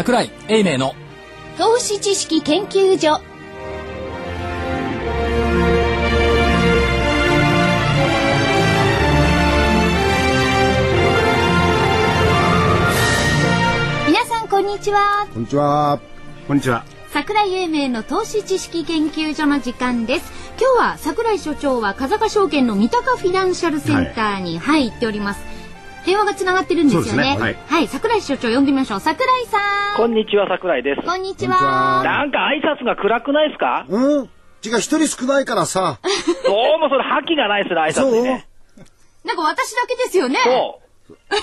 桜井英明の投資知識研究所皆さんこんにちはこんにちは。こんにちは。桜井英明の投資知識研究所の時間です今日は桜井所長は風賀証券の三鷹フィナンシャルセンターに、はい、行っております電話がつながってるんですよね。ね。はい。桜井所長呼んでみましょう。桜井さん。こんにちは、桜井です。こんにちは。は。なんか挨拶が暗くないですか？うん？違う、一人少ないからさ。どうもそれ覇気がないですね、挨拶にね。なんか私だけですよね。そ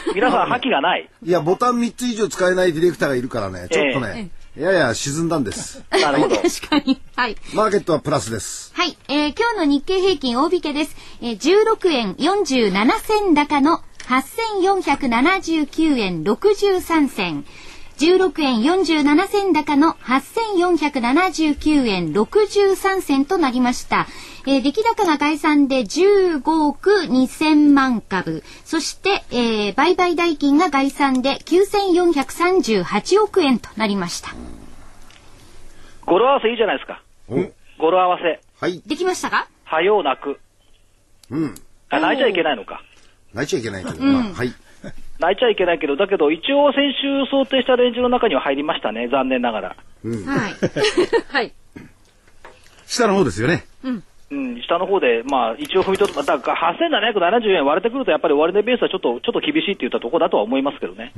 う。皆さん覇気がない。いや、ボタン3つ以上使えないディレクターがいるからね、ちょっとね、やや沈んだんです。なるほど。確かに。はい。マーケットはプラスです。はい、えー今日の日経平均大引けです。えー、16円47銭高の8479円63銭。16円47銭高の8479円63銭となりました。えー出来高が概算で15億2000万株。そして、えー売買代金が概算で9438億円となりました。語呂合わせいいじゃないですか。お語呂合わせ。はい。できましたか？はよう泣く。うん。あ泣いちゃいけないのか。泣いちゃいけないけどな。はい。泣いちゃいけないけど、だけど一応先週想定したレンジの中には入りましたね、残念ながら。はい。はい。下の方ですよね。うん、下の方で、まあ、一応踏みとどまだから8770円割れてくると、やっぱり終値ベースはちょっと、ちょっと厳しいって言ったところだとは思いますけどね。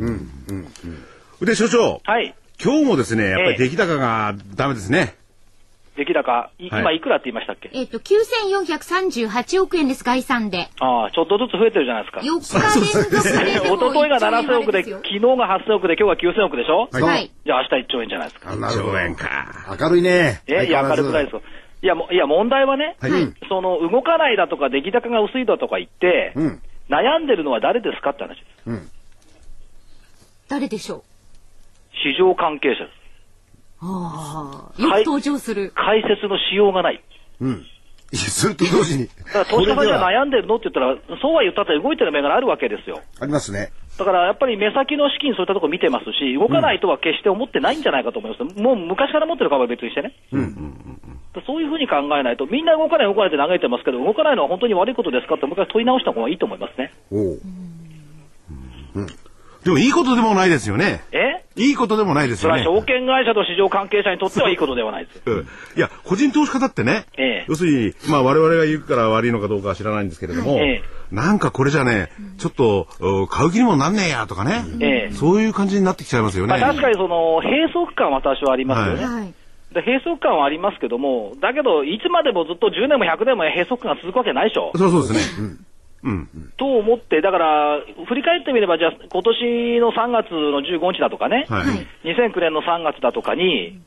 で、所長、はい。今日もですね、やっぱりええ出来高がダメですね。出来高、いはい今いくらって言いましたっけ？えっ、と、9438億円です、概算で。ああ、ちょっとずつ増えてるじゃないですか。4日連続でで も一昨日が7000億で、昨日が8000億で、今日が9000億でしょ？はいはい。じゃあ明日1兆円じゃないですか。あなるほど1兆円か。明るいね。え、いや、明るくないですよ。いや、もいや、問題はね、はい。その、動かないだとか、出来高が薄いだとか言って、うん。悩んでるのは誰ですかって話です。うん。誰でしょう？市場関係者です。ああ。よく登場する。解説のしようがない。うん。いや、それと同時に。だから、投資家さんじゃ悩んでるのって言ったら、そうは言ったって動いてる銘柄あるわけですよ。ありますね。だからやっぱり目先の資金、そういったところ見てますし、動かないとは決して思ってないんじゃないかと思います。もう昔から持ってる株は別にしてね。そういうふうに考えないと、みんな動かない、動かないって嘆いてますけど、動かないのは本当に悪いことですかって、もう一回問い直した方がいいと思いますね。おう。でもいいことでもないですよね。え？いいことでもないですよね。それは証券会社と市場関係者にとってはいいことではないです。うんいや、個人投資家だってね、ええ要するに、まあ我々が言うから悪いのかどうかは知らないんですけれども、ええなんかこれじゃね、ちょっと、お買う気にもなんねえやとかね、ええそういう感じになってきちゃいますよね。まあ、確かにその閉塞感は私はありますよね。はい。で閉塞感はありますけども、だけど、いつまでもずっと10年も100年も閉塞感が続くわけないでしょ。そうそうですね。うん。と思って、だから、振り返ってみれば、じゃあ、今年の3月の15日だとかね、はい。はい2009年の3月だとかに、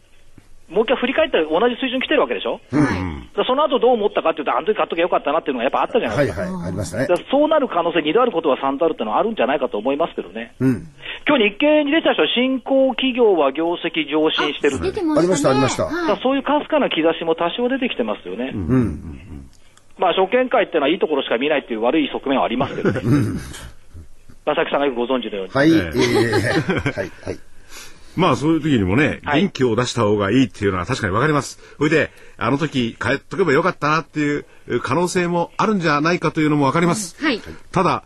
もう一回振り返って同じ水準来てるわけでしょ、だからその後どう思ったかっていうと、あの時買っときゃよかったなっていうのがやっぱあったじゃないですか。はいはい。ありましたねだ。からそうなる可能性、2度あることは3度あるっていうのはあるんじゃないかと思いますけどね。うん。今日日経に出てた人は、新興企業は業績上進してる出てましたね。ありましたありました。そういうかすかな兆しも多少出てきてますよね。うん。まあ、証券会っていうのはいいところしか見ないっていう悪い側面はありますけどね。正木さんがよくご存知のように。はい。えええーはい。はい。まあそういう時にもね、はい元気を出した方がいいっていうのは確かにわかります。それで、あの時帰っとけばよかったなっていう可能性もあるんじゃないかというのもわかります。はい。ただ、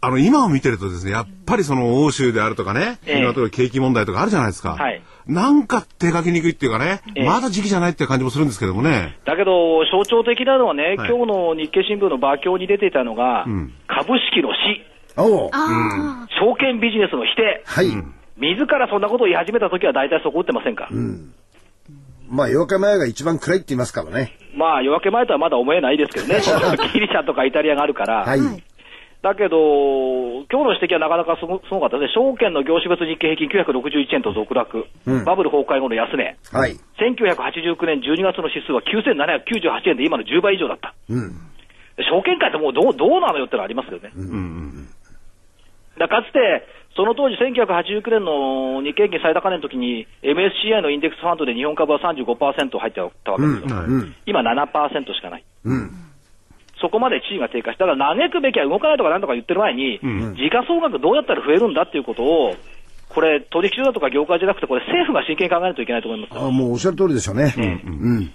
あの、今を見てるとですね、やっぱりその欧州であるとかね、ええいろんなところ景気問題とかあるじゃないですか。はいなんか手書きにくいっていうかね、ええまだ時期じゃないっていう感じもするんですけどもね。だけど、象徴的なのはね、はい今日の日経新聞の馬鏡に出ていたのが、ん株式の死、お証券ビジネスの否定、はい。自らそんなことを言い始めた時は大体そこ打ってませんか？まあ、夜明け前が一番暗いって言いますからね。まあ、夜明け前とはまだ思えないですけどね、ギリシャとかイタリアがあるから。はい。だけど、今日の指摘はなかなかすごすごかったですね。証券の業種別日経平均961円と続落。うんバブル崩壊後の安値。はい。1989年12月の指数は9798円で今の10倍以上だった。うん。証券会ってもうどうどうなのよってのはありますけどね。だかつて、その当時1989年の日経平均最高値の時に MSCI のインデックスファンドで日本株は35%入ってたわけですよ。はいうん。今7%しかない。うん。そこまで地位が低下して、だから嘆くべきは動かないとかなんとか言ってる前に、ん時価総額どうやったら増えるんだっていうことをこれ、取引所だとか業界じゃなくて、これ、政府が真剣に考えないといけないと思いますあもうおっしゃる通りでしょうね。うん。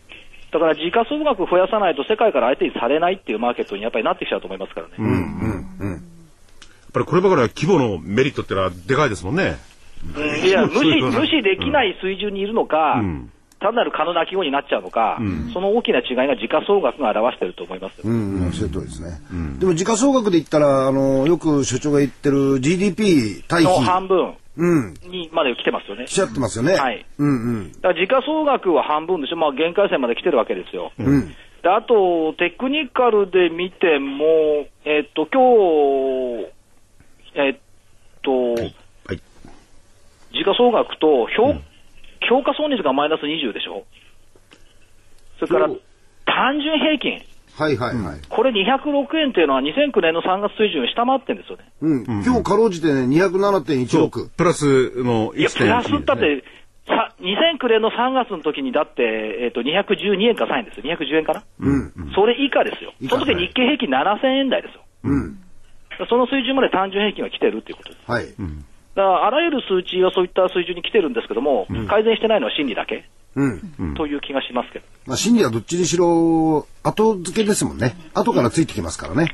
だから時価総額増やさないと、世界から相手にされないっていうマーケットにやっぱりなってきちゃうと思いますからね。やっぱりこればかりは規模のメリットってのはでかいですもんね。うんいや、無視、無視できない水準にいるのか、ん単なる可能な規模になっちゃうのか、その大きな違いが時価総額が表していると思いますよ。うん、うん、おっしゃる通りですね。でも時価総額で言ったら、あの、よく所長が言ってる GDP 対の比。半分うん。にまで来てますよね。来ちゃってますよね。はい。うんうん。だから時価総額は半分でしょ、まあ、限界線まで来てるわけですよ。うん。であと、テクニカルで見ても、えっと、今日、えっと、はい。時価総額と評,、評価損率がマイナス20でしょ？それから単純平均。はいはいはい。これ206円っていうのは2009年の3月水準を下回ってるんですよね。うん。今日かろうじてね、そう207.16。プラスのいや、プラス1.1だって、さ2009年の3月の時にだって、えっ、と、212円か3円ですよ。210円かな、うん。それ以下ですよ。以下その時日経平均7000円台ですよ。うん。その水準まで単純平均は来てるっていうことです。はい。だから、あらゆる数値はそういった水準に来てるんですけども、改善してないのは心理だけ、うん。という気がしますけど。まあ、心理はどっちにしろ、後付けですもんね。後からついてきますからね。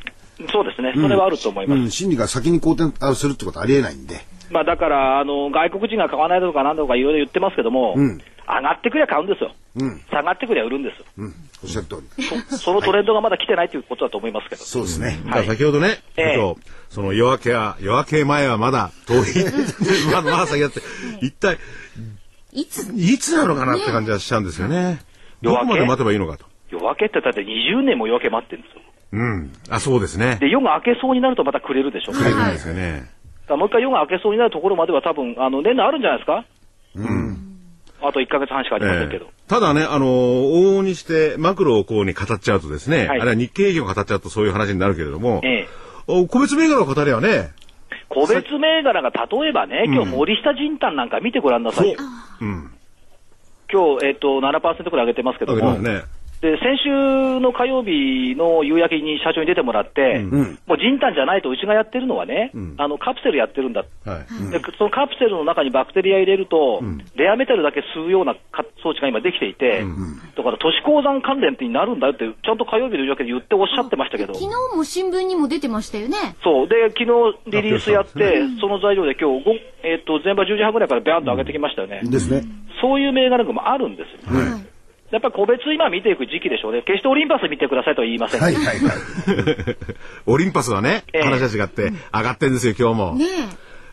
そうですね。それはあると思います。うん。心理が先に好転あするってことはありえないんで。まあ、だから、あの、外国人が買わないとかなんとかいろいろ言ってますけども、うん上がってくりゃ買うんですよ。うん。下がってくりゃ売るんですよ。うん。おっしゃる通り。そそのトレンドがまだ来てないということだと思いますけど。そうですね。だから先ほどね、ええ所長その夜明けは、夜明け前はまだ遠い。まだまだ先だって、一体、いつ？いつなのかなって感じはしちゃうんですよね。ど夜明け？こまで待てばいいのかと。夜明けってだって20年も夜明け待ってるんですよ。うん。あ、そうですね。で、夜が明けそうになるとまたくれるでしょ。だか書いてないですよね。らもう一回夜が明けそうになるところまでは多分、あの、年内あるんじゃないですかうん。あと1ヶ月半しかありませんけど。ええ。ただね、あの往々にしてマクロをこうに語っちゃうとですね、はい。あるいは日経平均を語っちゃうとそういう話になるけれども、ええ。お個別銘柄を語りゃね、個別銘柄が例えばね、今日森下仁丹なんか見てごらんなさい。よ。う。ん、今日、えっ、と、7%くらい上げてますけども、ね。で、先週の火曜日の夕焼けに社長に出てもらって、んもう仁丹じゃないとうちがやってるのはね、んあの、カプセルやってるんだ。はい。でそのカプセルの中にバクテリア入れると、レアメタルだけ吸うようなか装置が今できていて、だから都市鉱山関連ってになるんだよって、ちゃんと火曜日の夕焼けで言っておっしゃってましたけど、昨日も新聞にも出てましたよね。そう。で、昨日リリースやって、その材料で今日ご、えっ、と、前場10時半ぐらいからビャーンと上げてきましたよね。ですね。そういう銘柄群もあるんですよ。はい。やっぱり個別今見ていく時期でしょうね。決してオリンパス見てくださいとは言いません。はいはいはい。オリンパスはね、ええ話は違って上がってんですよ、今日も。ね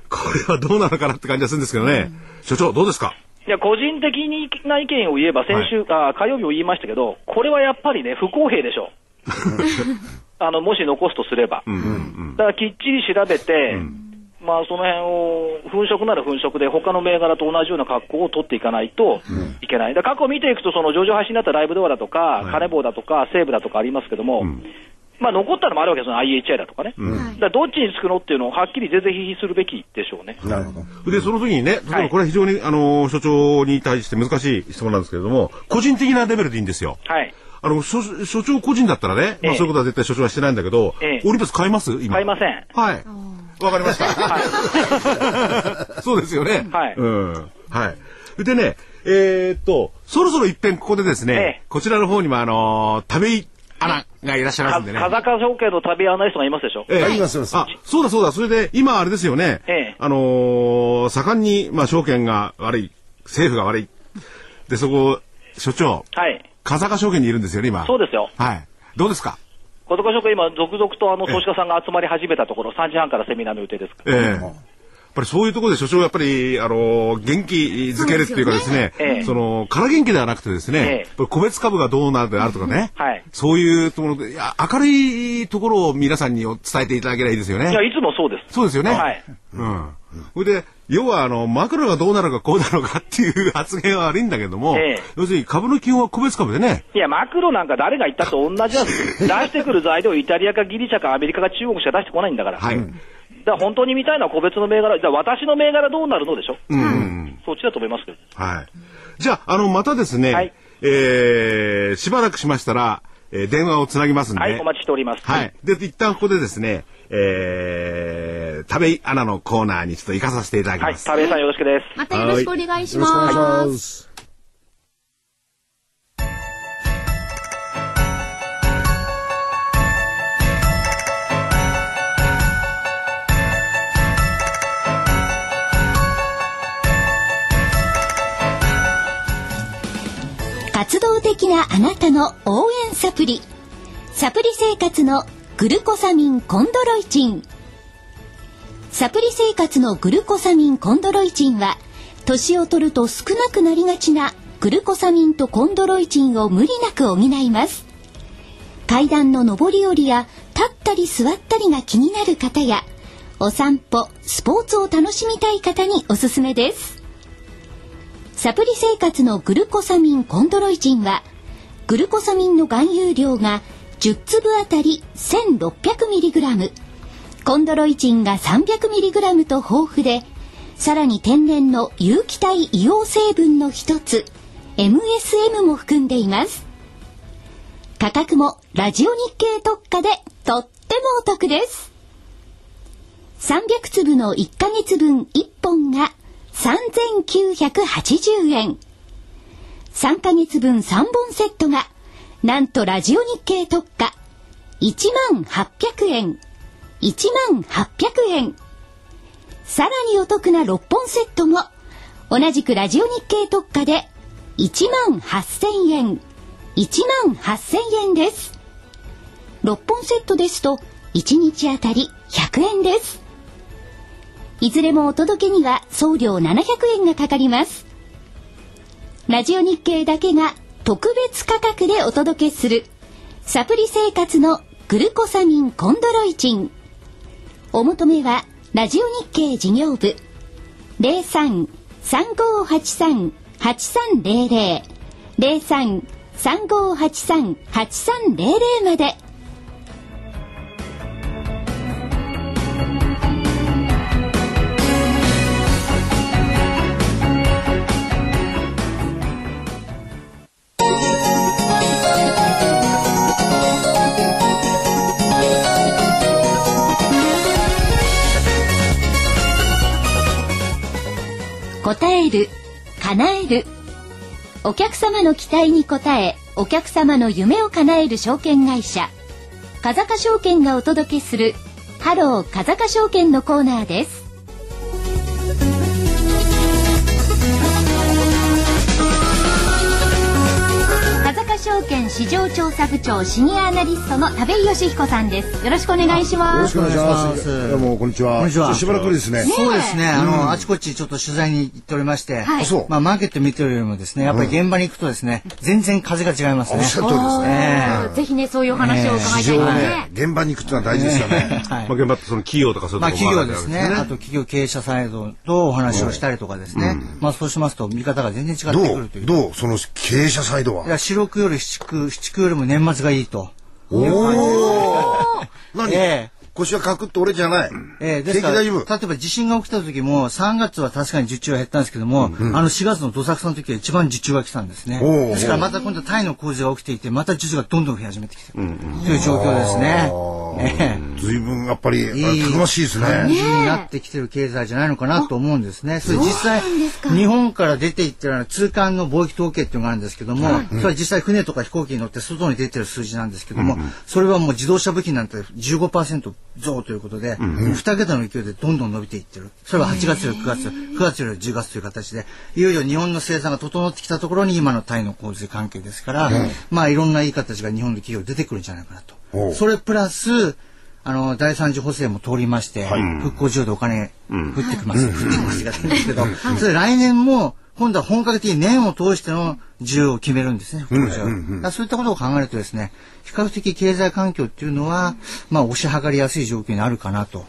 これはどうなのかなって感じがするんですけどね。所長、どうですか？いや、個人的な意見を言えば、先週、あ火曜日も言いましたけど、これはやっぱりね、不公平でしょ。あの、もし残すとすれば。うんうんだからきっちり調べて、まあその辺を、粉飾なら粉飾で、他の銘柄と同じような格好を取っていかないといけない。だから過去見ていくと、その上場廃止になったライブドアだとか、いカネボウだとか、西武だとかありますけども、まあ残ったのもあるわけですよ、IHI だとかね。だからどっちにつくのっていうのをはっきり是々非々するべきでしょうね。なるほど。うん。で、その時にね、例えばこれは非常に、あの、所長に対して難しい質問なんですけれども、個人的なレベルでいいんですよ。はい。あの、所所長個人だったらね、まあええそういうことは絶対所長はしてないんだけど、ええオリンパス買います？今。買いません。はい。わかりました。そうですよね。はいうん。はい。でね、えーっと、そろそろ一遍ここでですね、ええこちらの方にもあのー、田部井アナがいらっしゃいますかんでね。風間証券の旅アナリストがいますでしょ？ええありますいますあ、そうだそうだ。それで、今あれですよね。ええあのー盛んに、まあ、証券が悪い、政府が悪い。で、そこ、所長、はい。風賀証券にいるんですよね、今。そうですよ。はい。どうですか？小塚証券今、続々とあの投資家さんが集まり始めたところ、3時半からセミナーの予定です。ええやっぱりそういうところで所長やっぱり、あの元気づけるっていうかですね、ねええその、空元気ではなくてですね、え個別株がどうなるであるとかね、はいそういうところで、明るいところを皆さんに伝えていただければいいですよね。いや、いつもそうです。そうですよね。はい。うん。それで、要は、あの、マクロがどうなるかこうなるかっていう発言は悪いんだけども、ええ要するに株の基本は個別株でね、いや、マクロなんか誰が言ったと同じなんですよ。出してくる材料、イタリアかギリシャかアメリカか中国しか出してこないんだから。はい。だから本当に見たいのは個別の銘柄、じゃあ私の銘柄どうなるのでしょ。うん。そっちだと思いますけど。はい。じゃあ、あの、またですね、はいえー、しばらくしましたら、ええー電話をつなぎますんで。はい、お待ちしております。はい。で、一旦ここでですね、えー、田部井アナのコーナーにちょっと行かさせていただきはい、ます。田部井さんよろしくです。またよろしくお願いしよろしくお願いしま。ます活動的なあなたの応援サプリ。サプリ生活のグルコサミンコンドロイチン。サプリ生活のグルコサミンコンドロイチンは、年を取ると少なくなりがちなグルコサミンとコンドロイチンを無理なく補います。階段の上り下りや立ったり座ったりが気になる方や、お散歩、スポーツを楽しみたい方におすすめです。サプリ生活のグルコサミンコンドロイチンは、グルコサミンの含有量が10粒あたり 1600mg、コンドロイチンが 300mg と豊富で、さらに天然の有機体硫黄成分の一つ、MSM も含んでいます。価格もラジオ日経特価でとってもお得です。300粒の1ヶ月分1本が3980円。3ヶ月分3本セットが、なんとラジオ日経特価1800円。1800円。さらにお得な6本セットも、同じくラジオ日経特価で18,000円。18,000円です。6本セットですと1日あたり100円です。いずれもお届けには送料700円がかかります。ラジオ日経だけが特別価格でお届けするサプリ生活のグルコサミンコンドロイチン。お求めはラジオ日経事業部03-3583-8300 03-3583-8300まで。答える、叶える。お客様の期待に応え、お客様の夢を叶える証券会社。風賀証券がお届けする、ハロー風賀証券のコーナーです。証券市場調査部長シニアアナリストの田部井義彦さんです。よろしくお願いしよろます。しくお願いしまお願いしす。ますどうもこんにちは。こんにちはしばらくですね。そうですね。あの、あちこちちょっと取材に行っておりまして、まあ、マーケット見てるよりもですね、やっぱり現場に行くとですね、全然風が違いますね。おっしゃる通りですね。えぜひね、そういうお話を伺いたいね現場に行くってのは大事ですよね。はいまあ、現場ってその企業とかそういうまあところ企業ですね。あと企業経営者サイドとお話をしたりとかですね。まあそうしますと見方が全然違ってくるという。どうその経営者サイドは？いや、四六より七九、七九よりも年末がいいと。おお。何？ええ腰はカクッと折れじゃない？ええですから、例えば地震が起きた時も、3月は確かに受注は減ったんですけども、あの4月のどさくさの時は一番受注が来たんですね。ですからまた今度タイの洪水が起きていて、また受注がどんどん増え始めてきてるという状況ですね。ええ随分やっぱり、あいいたくましいです感じね。になってきてる経済じゃないのかなと思うんですね。それ実際、日本から出ていってるのは通関の貿易統計っていうのがあるんですけども、それは実際船とか飛行機に乗って外に出てる数字なんですけども、それはもう自動車部品なんて15%増ということで、2桁の勢いでどんどん伸びていってる。それは8月より9月、9月より10月という形で、いよいよ日本の生産が整ってきたところに今のタイの洪水関係ですから、まあいろんないい形が日本の企業出てくるんじゃないかなと。それプラス、あの、第三次補正も通りまして、復興需要でお金降ってきます。降ってきますがいいん。ですけど、それ来年も、今度は本格的に年を通しての需要を決めるんですね、復興需要。そういったことを考えるとですね、比較的経済環境っていうのは、まあ、押し量りやすい状況にあるかなと。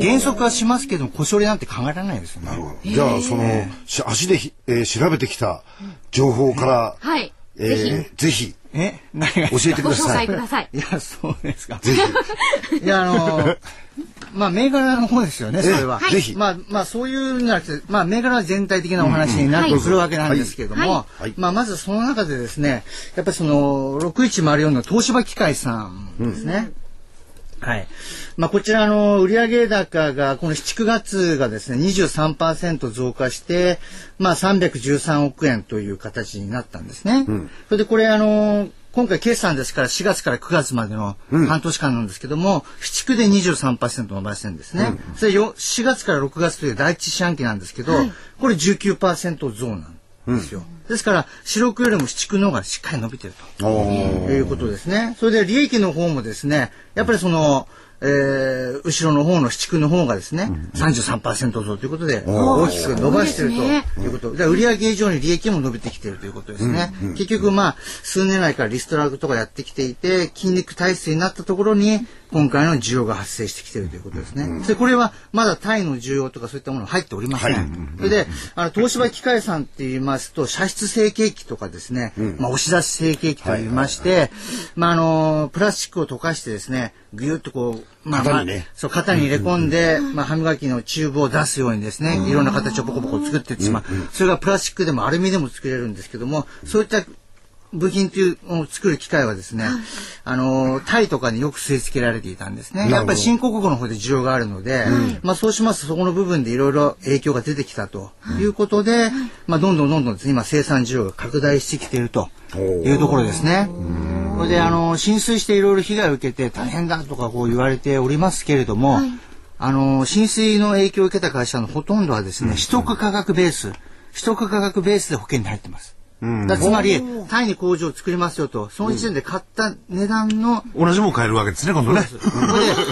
減速はしますけども、腰折れなんて考えられないですよね。じゃあ、その、し足でひ、えー調べてきた情報から、はい。えー、ぜひ、え何が教えてくだご紹さい。介ください。いや、そうですか。ぜひ。いや、あの、まあ、銘柄の方ですよね、それは。はいぜひまあ、まあ、そういうんじゃなくて、まあ、銘柄は全体的なお話になってくるわけなんですけれども、はいまあ、まずその中でですね、やっぱりその、6104の東芝機械さんですね。はい。まあ、こちらの売上高が、この7、9月がですね、23%増加して、まあ、313億円という形になったんですね。それでこれ、あの、今回決算ですから4月から9月までの半年間なんですけども、7区で23%伸ばしてるんですね。それよ4月から6月という第一四半期なんですけど、これ19%増なんですよ。ですから、四六よりも七区の方がしっかり伸びてると。いうことですね。それで利益の方もですね、やっぱりその、えー後ろの方の市区の方がですね、33%増ということで、大きく伸ばしているということ。で売上以上に利益も伸びてきているということですね。結局まあ、数年来からリストラとかやってきていて、筋肉体質になったところに、今回の需要が発生してきているということですね。で、これはまだタイの需要とかそういったもの入っておりません。はい。それで、あの、東芝機械さんって言いますと、射出成形機とかですね、まあ、押し出し成形機と言いまして、まあ、あの、プラスチックを溶かしてですね、ぐゆっとこう、まあ、まあそう、型に入れ込んで、まあ、歯磨きのチューブを出すようにですね、いろんな形をポコポコ作っていってしまう。それがプラスチックでもアルミでも作れるんですけども、そういった部品というのを作る機械はですね、あの、タイとかによく据え付けられていたんですね。やっぱり新興国の方で需要があるので、まあそうしますとそこの部分でいろいろ影響が出てきたとい。うことで、まあどんどんどんどんですね今生産需要が拡大してきているというところですね。それで、あの、浸水していろいろ被害を受けて大変だとかこう言われておりますけれども、あの、浸水の影響を受けた会社のほとんどはですね、取得価格ベース、取得価格ベースで保険に入ってます。だつまり、タイに工場を作りますよと、その時点で買った値段の、同じもん買えるわけですね、今度ね。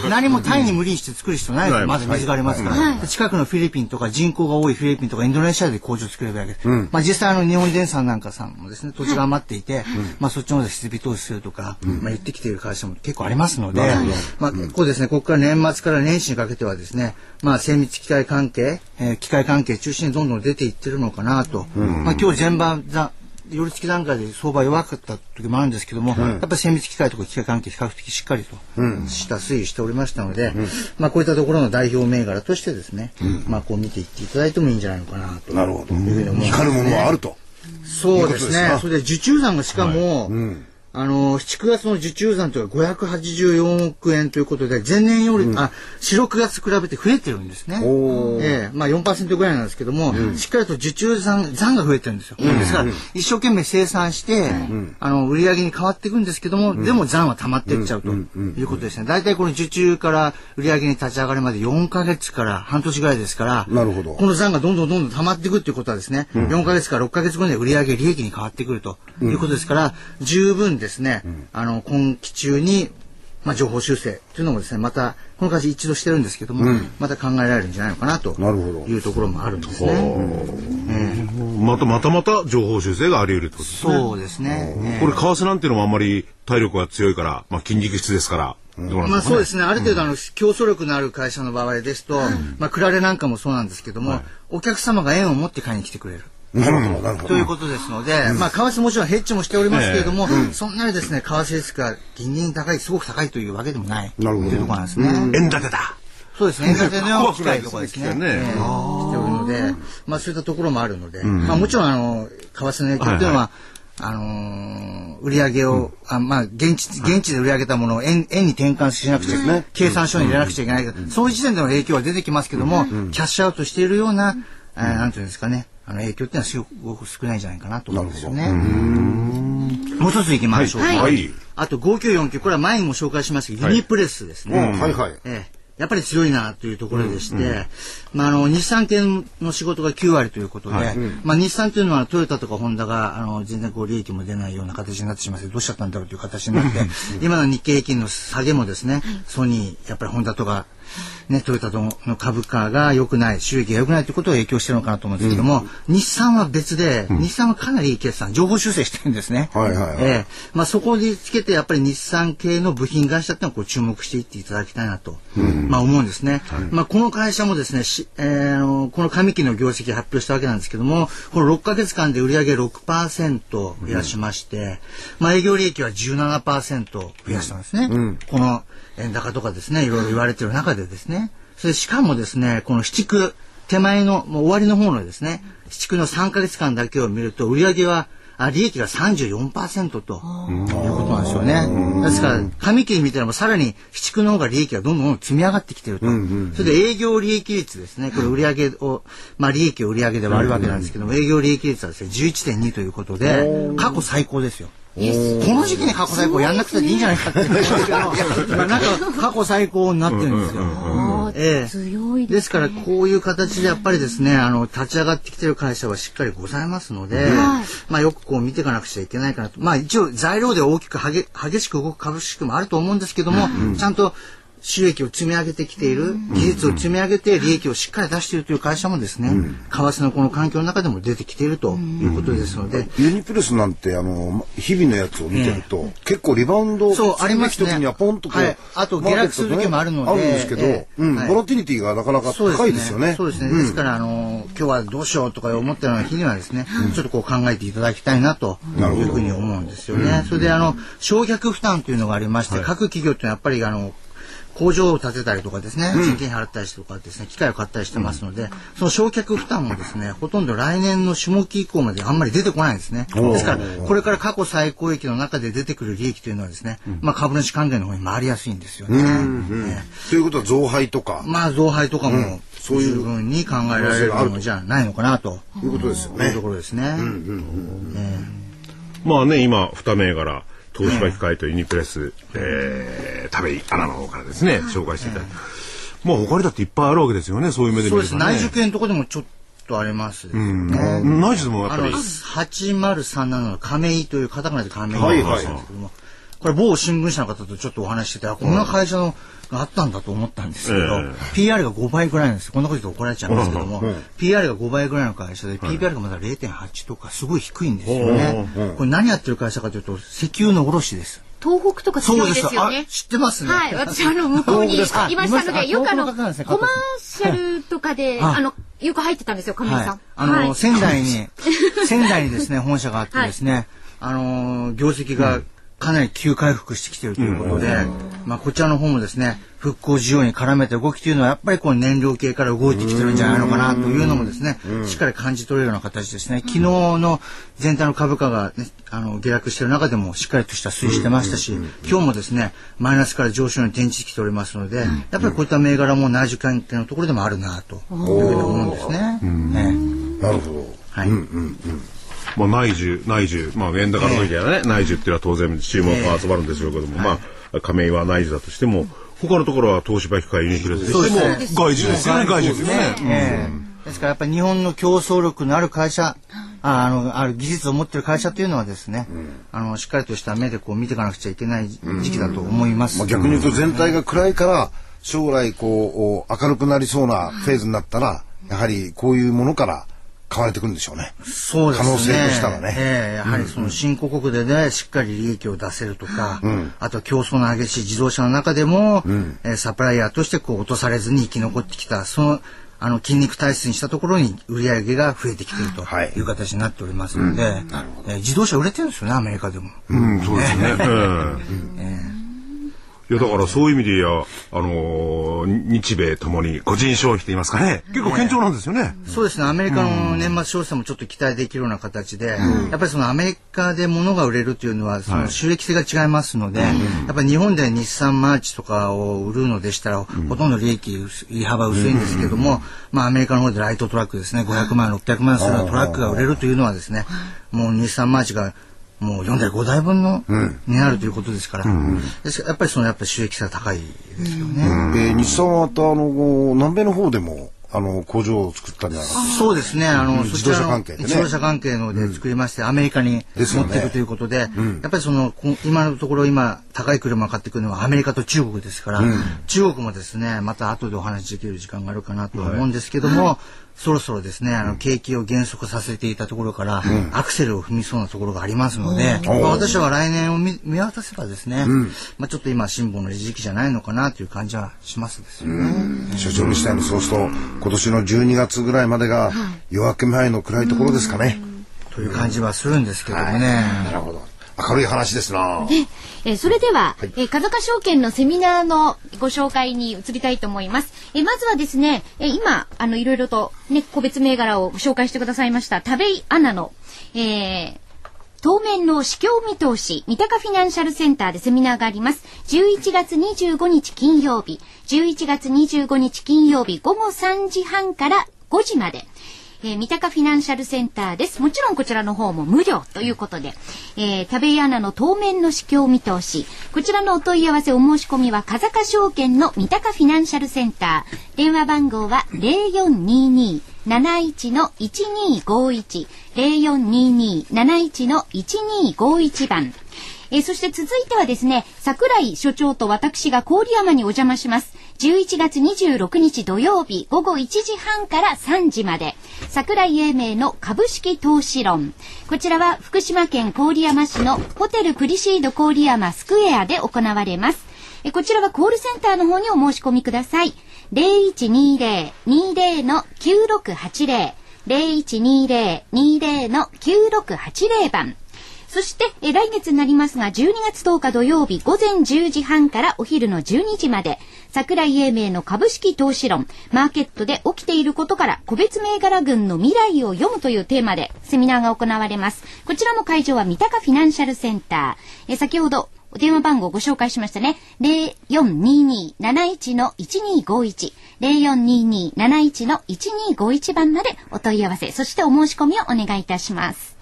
で何もタイに無理にして作る必要ないまず水がありますから、近くのフィリピンとか人口が多いフィリピンとかインドネシアで工場を作ればいいわけです。まあ実際あの日本電産なんかさんもですね、土地が余っていて、まあそっちの方で設備投資するとか、まあ言ってきている会社も結構ありますので、まあ結構ですね、ここから年末から年始にかけてはですね、まあ精密機械関係、えー機械関係中心にどんどん出ていってるのかなと。まあ今日全場ざ寄り付き段階で相場弱かった時もあるんですけども、やっぱり精密機械とか機械関係比較的しっかりとした推移しておりましたので、まあこういったところの代表銘柄としてですね、まあこう見ていっていただいてもいいんじゃないのかなと。なるほど。いうふうに思いますね光るものはあると。そうですね。それで受注残がしかも、あの、7、9月の受注残というのは584億円ということで、前年より、あ、4、6月比べて増えてるんですね。ええまあ4%ぐらいなんですけども、しっかりと受注残、残が増えてるんですよ。ですから、一生懸命生産して、あの、売り上げに変わっていくんですけども、でも残は溜まっていっちゃうということですね。大体この受注から売り上げに立ち上がるまで4ヶ月から半年ぐらいですから、なるほど。この残がどんどんどんどん溜まっていくっていうことはですね、4ヶ月から6ヶ月後には売上利益に変わってくるということですから、十分ですね、あの、今期中に、まあ、情報修正というのもですね、また、この感じ一度してるんですけども、また考えられるんじゃないのかなとなるほどいうところもあるんですね。またまたまた情報修正があり得るとですね。そうですね。ええこれ、為替なんていうのもあんまり体力が強いから、まあ、筋肉質ですから、どうなんまあ。そうですね。ある程度あの、競争力のある会社の場合ですと、まあ、クラレなんかもそうなんですけども、お客様が縁を持って買いに来てくれる。なるほど、なるほど。ということですので、まあ、為替もちろんヘッジもしておりますけれども、そんなにですね、為替リスクが銀々に高い、すごく高いというわけでもない。なるほど。というところなんですね。円建てだ。そうですね。円建ての機械とか怖ですね。くないですね。ええ。しておるので、まあ、そういったところもあるので、まあ、もちろん、あの、為替の影響っていうのは、あのー売り上げを、あまあ、現地、現地で売り上げたものを円円に転換しなくちゃ、計算書に入れなくちゃいけない。けど、そういう時点での影響は出てきますけども、キャッシュアウトしているような、えーなんていうんですかね、あの影響っていうのはすごく少ないんじゃないかなと思うんですよね。もう一ついきましょう。か。はい。はい。あと5949、これは前にも紹介しましたけど、ユニプレスですね。うん。はいはい。ええ。やっぱり強いなというところでして、まあ、あの日産系の仕事が9割ということで、まあ、日産というのはトヨタとかホンダがあの全然こう利益も出ないような形になってしまってどうしちゃったんだろうという形になって今の日経平均の下げもですねソニーやっぱりホンダとかね、トヨタの株価が良くない、収益が良くないということを影響してるのかなと思うんですけども、うん、日産は別で、うん、日産はかなりいい決算、情報修正してるんですね。はいはい、はい、えー、まあ、そこにつけてやっぱり日産系の部品会社っていうのをこう注目していっていただきたいなと、うん、まあ思うんですね。はい、まあ、この会社もですね、しえー、この上期の業績発表したわけなんですけども、この6か月間で売上6%増やしまして、まあ、営業利益は17%増やしたんですね。この円高とかですね、いろいろ言われてる中でですね。それしかもですね、この市区、手前の、もう終わりの方のですね、市区の3か月間だけを見ると、売上は、あ利益が34%ということなんですよね。ですから、上期見たらもさらに、市区の方が利益がどんどん積み上がってきてると。それで営業利益率ですね、これ売上を、まあ利益を売上で割るわけなんですけども、営業利益率はですね、11.2ということで、過去最高ですよ。この時期に過去最高やんなくていいんじゃないかって。言うん。ですけど、なんか過去最高になってるんですよ。ええ、強いです、ね、ですからこういう形でやっぱりですね、あの立ち上がってきてる会社はしっかりございますので、はい、まあよくこう見ていかなくちゃいけないかなと。まあ一応材料で大きく激しく動く株式もあると思うんですけども、うん、ちゃんと収益を積み上げてきている、技術を積み上げて利益をしっかり出しているという会社もですね、為替のこの環境の中でも出てきているということですので。ユニプレスなんて、あの、日々のやつを見てると、結構リバウンドそう、あります時にはポンとこう、はい、あと下落する時もあるので。あるんですけど、うん、ボラティリティがなかなか高いですよね。そうですね。ですから、あの、今日はどうしようとか思ったような日にはですね、ちょっとこう考えていただきたいなというふうに思うんですよね。それで、あの、焼却負担というのがありまして、各企業ってやっぱり、あの、工場を建てたりとかですね、人件費払ったりとかですね、機械を買ったりしてますので、その焼却負担もですね、ほとんど来年の下期以降まであんまり出てこないんですね。ですから、これから過去最高益の中で出てくる利益というのはですね、まあ株主還元の方に回りやすいんですよね。ということは増配とか。まあ増配とかも、そういうふうに考えられるのじゃないのかなと。いうことですよね。いうところですね。まあね、今、二銘柄。東芝機械とユニプレス、えー、田部井アナの方からですね、紹介していただいて。まあ他にだっていっぱいあるわけですよね、そういう目で見ると、ね。そうです。内需系のところでもちょっとあります、ね。うん。内需でもやっぱり。8037の亀井というカタカナで亀井はいはい、これ某新聞社の方とちょっとお話してて、こんな会社の、があったんだと思ったんですけど、えー、PR が5倍ぐらいなんですよ。こんなこと言うと怒られちゃうんですけども、うん、PR が5倍ぐらいの会社で、PPR がまだ0.8とかすごい低いんですよね。これ何やってる会社かというと、石油の卸です。東北とか強いですよね。知ってますね。はい、私あの向こうにいましたので、よくあのコマーシャルとかであのよく入ってたんですよ、亀井さん。あの仙台に 仙台にですね本社があってですね、あの業績がかなり急回復してきているということで、まあ、こちらの方もですね、復興需要に絡めた動きというのは、やっぱりこの燃料系から動いてきてるんじゃないのかなというのもですね、しっかり感じ取れるような形ですね。昨日の全体の株価が、ね、あの下落している中でもしっかりとした推移してましたし、今日もですね、マイナスから上昇に転じてきておりますので、やっぱりこういった銘柄も内需関係のところでもあるなというふうに思うんですね。ねなるほど。はい。うんうんうんまあ、内需、内需、まあ、円高の時はね、内需っていうのは当然注目が集まるんでしょうけども、まあ、亀井は内需だとしても、他のところは東芝機械ユニクレスでしても、外需ですよね、外需ですよね。ですからやっぱり日本の競争力のある会社、あの、ある技術を持ってる会社というのはですね、うん、あの、しっかりとした目でこう見ていかなくちゃいけない時期だと思います。まあ、逆に言うと全体が暗いから、将来こう、明るくなりそうなフェーズになったら、やはりこういうものから、買われてくるんでしょうね。そうですね。可能性としたらね。ええー、やはりその新興国でね、しっかり利益を出せるとか、うん、あと競争の激しい自動車の中でも、うん、えー、サプライヤーとしてこう落とされずに生き残ってきた、その、あの筋肉体質にしたところに売り上げが増えてきているという形になっておりますので、はいうん、えー、自動車売れてるんですよね、アメリカでも。うん、そうですね。えー、えーいや、だからそういう意味でや、あのー、日米ともに個人消費と言いますかね、結構堅調なんですよね。そうですね、アメリカの年末消費者もちょっと期待できるような形で、うん、やっぱりそのアメリカで物が売れるというのは、その収益性が違いますので、はい、やっぱり日本で日産マーチとかを売るのでしたら、ほとんど利益、利幅薄いんですけども、まあアメリカの方でライトトラックですね、500万、600万するトラックが売れるというのはですね、もう日産マーチがもう4台5台分の、うん、になるということですから、うん、ですやっぱりそのやっぱり収益性が高いですよね。うん、えー、日産はあの南米の方でもあの工場を作ったんじゃないかそうですね。あの、自動車関係でね。自動車関係ので作りまして、アメリカに持っていくということで、やっぱりその、こ今のところ今、高い車を買ってくるのはアメリカと中国ですから、中国もですね、また後でお話しできる時間があるかなと思うんですけども、そろそろですね、あの、景気を減速させていたところから、アクセルを踏みそうなところがありますので、まあ、私は来年を見見渡せばですね、まあ、ちょっと今、辛抱の時期じゃないのかなという感じはしますですよね。所長にしたいのそうすると今年の12月ぐらいまでが夜明け前の暗いところですかね、という感じはするんですけどもね。なるほど明るい話ですなえーそれでは、えー風賀証券のセミナーのご紹介に移りたいと思います。えーまずはですね、えー今、あの、いろいろとね、個別銘柄を紹介してくださいました、田部井アナの、えー当面の市況見通し、三鷹フィナンシャルセンターでセミナーがあります。11月25日金曜日、11月25日金曜日午後3時半から5時まで。えー三鷹フィナンシャルセンターです。もちろんこちらの方も無料ということで、えー、田部井アナの当面の市況見通し、こちらのお問い合わせお申し込みは風賀証券の三鷹フィナンシャルセンター。電話番号は0422-71の1251、0422-71の1251番。えーそして続いてはですね、桜井所長と私が郡山にお邪魔します。11月26日土曜日午後1時半から3時まで、桜井英明の株式投資論。こちらは福島県郡山市のホテルプリシード郡山スクエアで行われます。えこちらはコールセンターの方にお申し込みください。0120-20の9680。0120-20の9680番。そして、え来月になりますが、12月10日土曜日午前10時半からお昼の12時まで、桜井英明の株式投資論、マーケットで起きていることから、個別銘柄群の未来を読むというテーマでセミナーが行われます。こちらも会場は三鷹フィナンシャルセンター。え先ほど、お電話番号ご紹介しましたね。0422-71の1251。0422-71の1251番までお問い合わせ、そしてお申し込みをお願いいたします。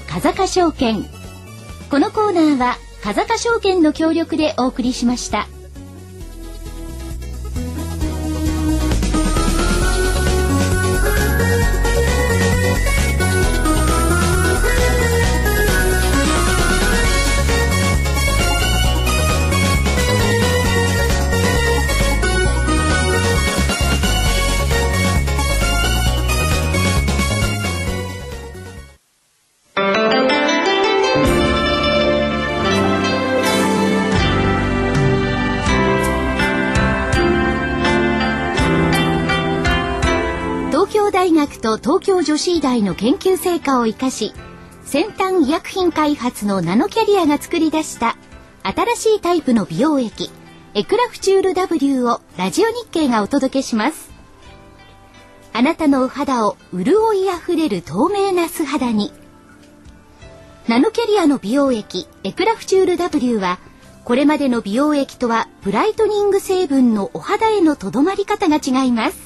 風賀証券。このコーナーは風賀証券の協力でお送りしました。学と東京女子医大の研究成果を生かし先端医薬品開発のナノキャリアが作り出した新しいタイプの美容液エクラフチュール W をラジオ日経がお届けします。あなたのお肌を潤いあふれる透明な素肌に。ナノキャリアの美容液エクラフチュール W はこれまでの美容液とはブライトニング成分のお肌へのとどまり方が違います。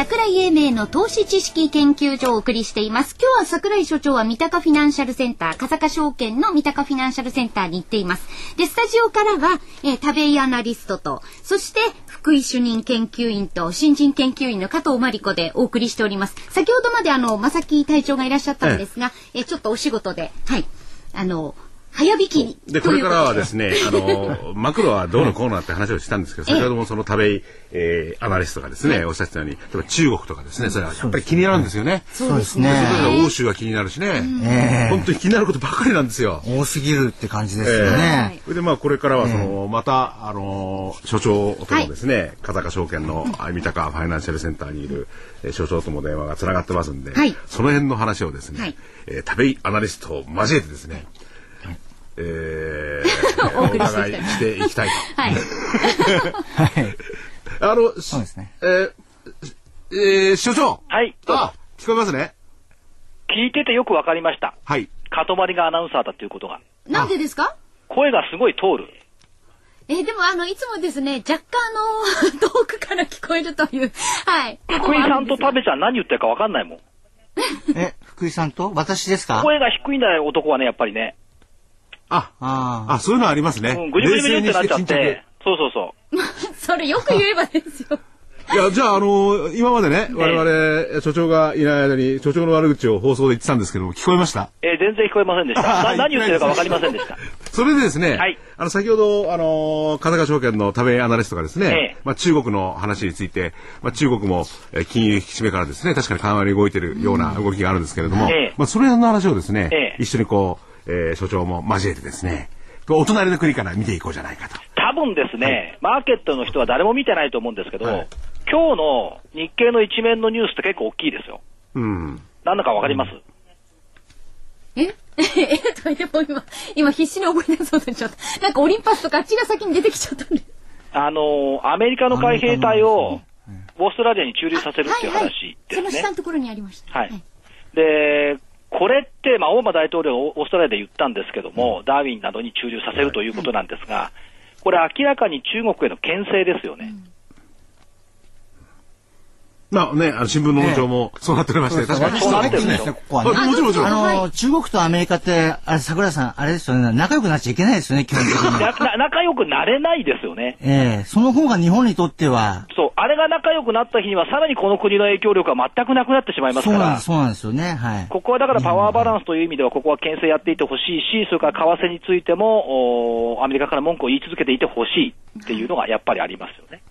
桜桜井英明の投資知識研究所をお送りしています。今日は桜井所長は三鷹フィナンシャルセンター、笠岡証券の三鷹フィナンシャルセンターに行っています。で、スタジオからは、えー、田部井アナリストと、そして福井主任研究員と新人研究員の加藤真理子でお送りしております。先ほどまであの、正木隊長がいらっしゃったんですが、ええー、ちょっとお仕事で、はい、あの、早引きでこれからはですね、あの、マクロはどうのこうのって話をしたんですけど、先ほどもその田部えー、アナリストがですね、おっしゃってたように、例えば中国とかですね、それはやっぱり気になるんですよね。そうですね。欧州は気になるしね、本当に気になることばかりなんですよ。多すぎるって感じですよね。それでまあこれからはその、また、あの、所長ともですね、風賀証券の三鷹ファイナンシャルセンターにいる、所長とも電話がつながってますんで、その辺の話をですね、え田部アナリストを交えてですね、えー、お伺いしていきたいと。はい。はい。あの、そうですね。えー、えー、所長。はい。あ、聞こえますね。聞いててよくわかりました。はい。かとまりがアナウンサーだということが。なんでですか？声がすごい通る。えでもあの、いつもですね、若干あの、遠くから聞こえるという、はい。福井さんと食べちゃん何言ってるかわかんないもん。え、福井さんと？私ですか？声が低いんだよ、男はね、やっぱりね。あ、ああ、そういうのありますね。うん、ぐじゅぐじゅってなっちゃって。そうそうそう。それよく言えばですよ。いや、じゃあ、あのー、今までね、我々、所長がいない間に、所長の悪口を放送で言ってたんですけども、聞こえました？えー、全然聞こえませんでした。何言ってるかわかりませんでした。それでですね、はい、あの、先ほど、あのー、金川証券の食べアナリストがですね、えー、まあ、中国の話について、まあ、中国も、えー、金融引き締めからですね、確かに緩和に動いてるような動きがあるんですけれども、えー、まあ、それの話をですね、えー、一緒にこう、えー、所長も交えてですね、お隣の国から見ていこうじゃないかと。多分ですね、はい、マーケットの人は誰も見てないと思うんですけど、はい、今日の日経の一面のニュースって結構大きいですよ。うん。何だかわかります、え？えと、でも今、今必死に思い出そうとしちゃった。なんかオリンパスとかあっちが先に出てきちゃったんで。あのアメリカの海兵隊をオーストラリアに駐留させるっていう話ですね。その下のところにありました。はい。で、これって、まあ、オバマ大統領、オーストラリアで言ったんですけども、ダーウィンなどに駐留させるということなんですが、これ、明らかに中国への牽制ですよね。まあね、あの新聞の論調もそうなっておりまして、確かに。そうなってるんですね、ここはね。もちろんもちろん。あの、中国とアメリカって、あれ、桜さん、あれですよね、仲良くなっちゃいけないですよね、基本的に。仲良くなれないですよね。ええその方が日本にとっては。そう、あれが仲良くなった日には、さらにこの国の影響力は全くなくなってしまいますから。そうなんですよね、はい。ここはだからパワーバランスという意味では、ここは牽制やっていてほしいし、それから為替についても、おアメリカから文句を言い続けていてほしいっていうのがやっぱりありますよね。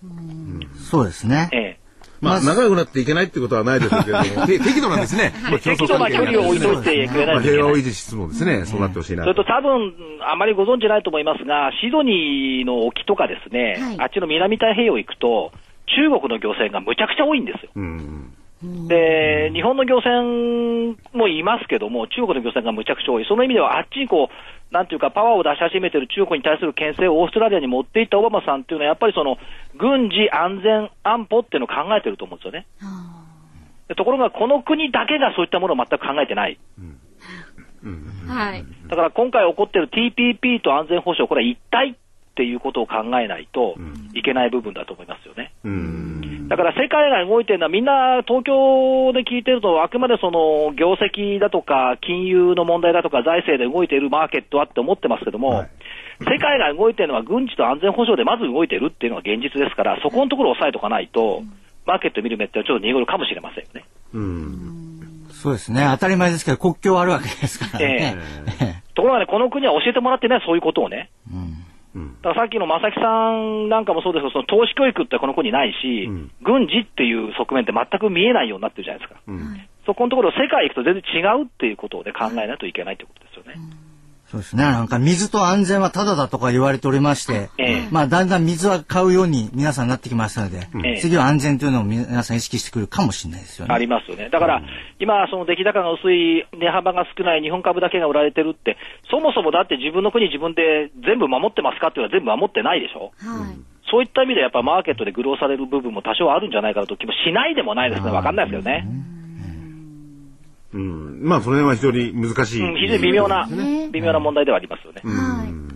そうですね。ええまあ、仲良くなっていけないってことはないでしょうけども、適度なんですね。適度な距離を置いといてくれないと平和を維持しつつもですね、そうなってほしいな。それと多分、あまりご存知ないと思いますが、シドニーの沖とかですね、あっちの南太平洋行くと、中国の漁船がむちゃくちゃ多いんですよ。うんで、日本の漁船もいますけども、中国の漁船がむちゃくちゃ多い。その意味では、あっちにこう、なんていうか、パワーを出し始めている中国に対する牽制をオーストラリアに持っていったオバマさんっていうのは、やっぱりその、軍事安全安保っていうのを考えてると思うんですよね。ところが、この国だけがそういったものを全く考えてない。はい。だから今回起こっている TPP と安全保障、これは一体っていうことを考えないといけない部分だと思いますよね。だから世界が動いてるのは、みんな東京で聞いてると、あくまでその業績だとか、金融の問題だとか、財政で動いているマーケットはって思ってますけども、はい、世界が動いてるのは軍事と安全保障でまず動いてるっていうのが現実ですから、そこのところを押さえておかないと、マーケット見る目ってちょっと濁るかもしれませんよね。そうですね。当たり前ですけど、国境あるわけですからね。えー、ところがね、この国は教えてもらってね、そういうことをね。うんだからさっきの正木さんなんかもそうですけど、その投資教育ってこの子にないし、うん、軍事っていう側面って全く見えないようになってるじゃないですか。うん、そこのところ、世界行くと全然違うっていうことで考えないといけないってことですよね。うんそうですね。なんか水と安全はタダだとか言われておりまして、ええ、まあだんだん水は買うように皆さんなってきましたので、え、次は安全というのを皆さん意識してくるかもしれないですよね。ありますよね。だから、今、その出来高が薄い、値幅が少ない日本株だけが売られてるって、そもそもだって自分の国自分で全部守ってますかっていうのは全部守ってないでしょ？はい。そういった意味でやっぱマーケットで愚弄される部分も多少あるんじゃないかなと気もしないでもないですね。わかんないですけどね。うん、まあ、その辺は非常に難しい、うん、非常に微妙な、微妙な問題ではありますよね。はい。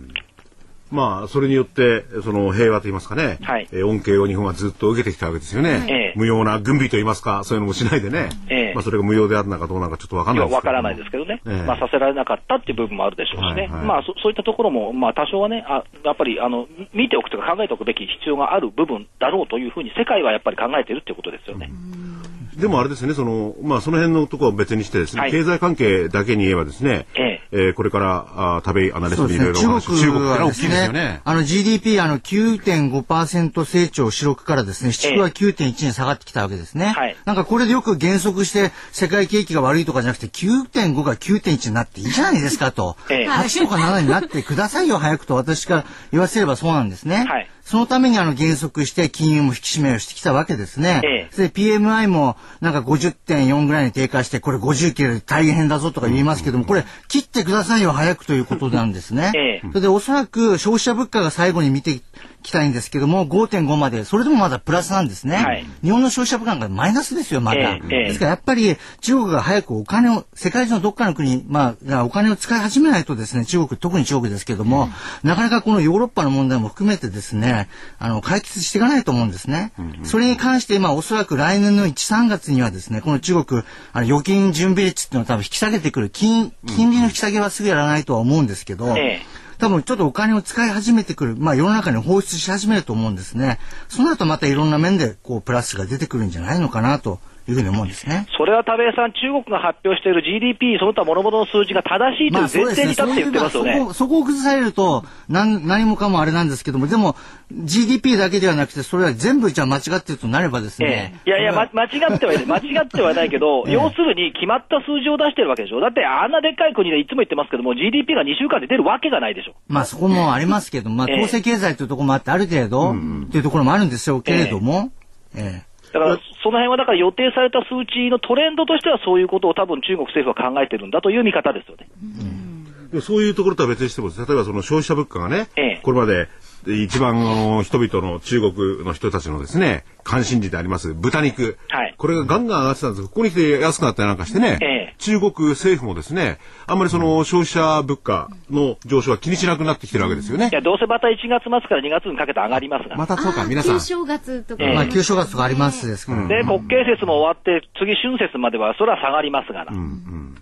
まあ、それによって、その平和と言いますかね、はい、えー、恩恵を日本はずっと受けてきたわけですよね。え無用な軍備と言いますか、そういうのもしないでね。えまあ、それが無用であるのかどうなのかちょっとわかんないですわからないですけどね。まあ、させられなかったっていう部分もあるでしょうしね。はいはい、まあそ、そういったところも、まあ、多少はね、あやっぱり、あの、見ておくとか考えておくべき必要がある部分だろうというふうに、世界はやっぱり考えているっていうことですよね。でもあれですね、その、まあ、その辺のところは別にしてですね、はい、経済関係だけに言えばですね、ええ。えー、これからあ食べアナリストにいろいろ中国中国はですね、ね。あの GDP あの9.5%成長四六からですね、七九は9.1に下がってきたわけですね。はい、なんかこれでよく減速して世界景気が悪いとかじゃなくて9.5が9.1になっていいじゃないですかと。ええ、8とか7になってくださいよ早くと私が言わせればそうなんですね。はい。そのためにあの減速して金融も引き締めをしてきたわけですね。ええ、で PMI もなんか50.4ぐらいに低下して、これ50切る大変だぞとか言いますけども、これ切ってくださいよ早くということなんですね。ええ、それでおそらく消費者物価が最後に見てきたいんですけども、5.5まで、それでもまだプラスなんですね。はい、日本の消費者物価がマイナスですよ、まだ。えー、ですからやっぱり中国が早くお金を、世界中のどっかの国、まあ、お金を使い始めないとですね、中国、特に中国ですけども、うん、なかなかこのヨーロッパの問題も含めてですね、あの、解決していかないと思うんですね。うんうん、それに関して、まあ、おそらく来年の1、3月にはですね、この中国、あの預金準備率っていうのを多分引き下げてくる、金、金利の引き下げはすぐやらないとは思うんですけど、えー多分ちょっとお金を使い始めてくる、まあ世の中に放出し始めると思うんですね。その後またいろんな面でこうプラスが出てくるんじゃないのかなというふうに思うんですね。それは田部さん、中国が発表している GDP、その他諸々の数字が正しいという前提に立って言ってますよね。まあ、そねそこを崩されると何、何もかもあれなんですけども、でも GDP だけではなくて、それは全部じゃあ間違ってるとなればですね。ええ、いやいや、ま、間違ってはいない。間違ってはないけど、え、要するに決まった数字を出してるわけでしょ。だってあんなでっかい国でいつも言ってますけども、GDP が2週間で出るわけがないでしょ。まあそこもありますけど、まあ統制経済というところもあって、ある程度、っていうところもあるんですよ、けれども。ええだから、その辺はだから予定された数値のトレンドとしてはそういうことを多分中国政府は考えてるんだという見方ですよね。うん、そういうところとは別にしても、例えばその消費者物価がね、ええ、これまで一番の人々の中国の人たちのですね、関心事であります豚肉。はい。これがガンガン上がってたんですここに来て安くなったりなんかしてね、ええ、中国政府もですね、あんまりその消費者物価の上昇は気にしなくなってきてるわけですよね。いや、どうせまた1月末から2月にかけて上がりますが。またそうか、皆さん。旧正月とか。まあ、旧正月とかありますですから。で、国慶節も終わって、次春節までは、それは下がりますがな。うんうん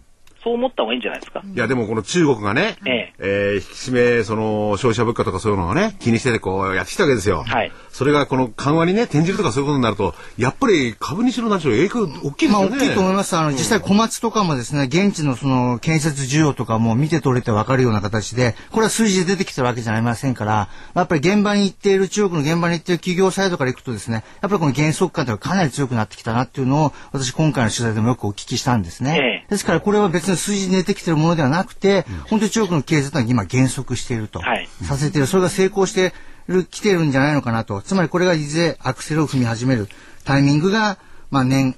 そう思った方がいいんじゃないですか。いや、でもこの中国がね、えええー、引き締め、その、消費者物価とかそういうのがね、気にしてこうやってきたわけですよ。はい。それがこの緩和にね、転じるとかそういうことになると、やっぱり株にしろ何しろ影響大きいですよね。まあ、大きいと思います。あの、実際小松とかもですね、現地のその、建設需要とかも見て取れてわかるような形で、これは数字で出てきてるわけじゃありませんから、やっぱり現場に行っている、中国の現場に行っている企業サイドから行くとですね、やっぱりこの減速感というのはかなり強くなってきたなっていうのを、私今回の取材でもよくお聞きしたんですね。ええ、ですからこれは別に数字に出てきてるものではなくて、うん、本当に中国の経済というのは今減速していると、はい、させている。それが成功してる、来てるんじゃないのかなと。つまりこれがいずれアクセルを踏み始めるタイミングが、まあ年、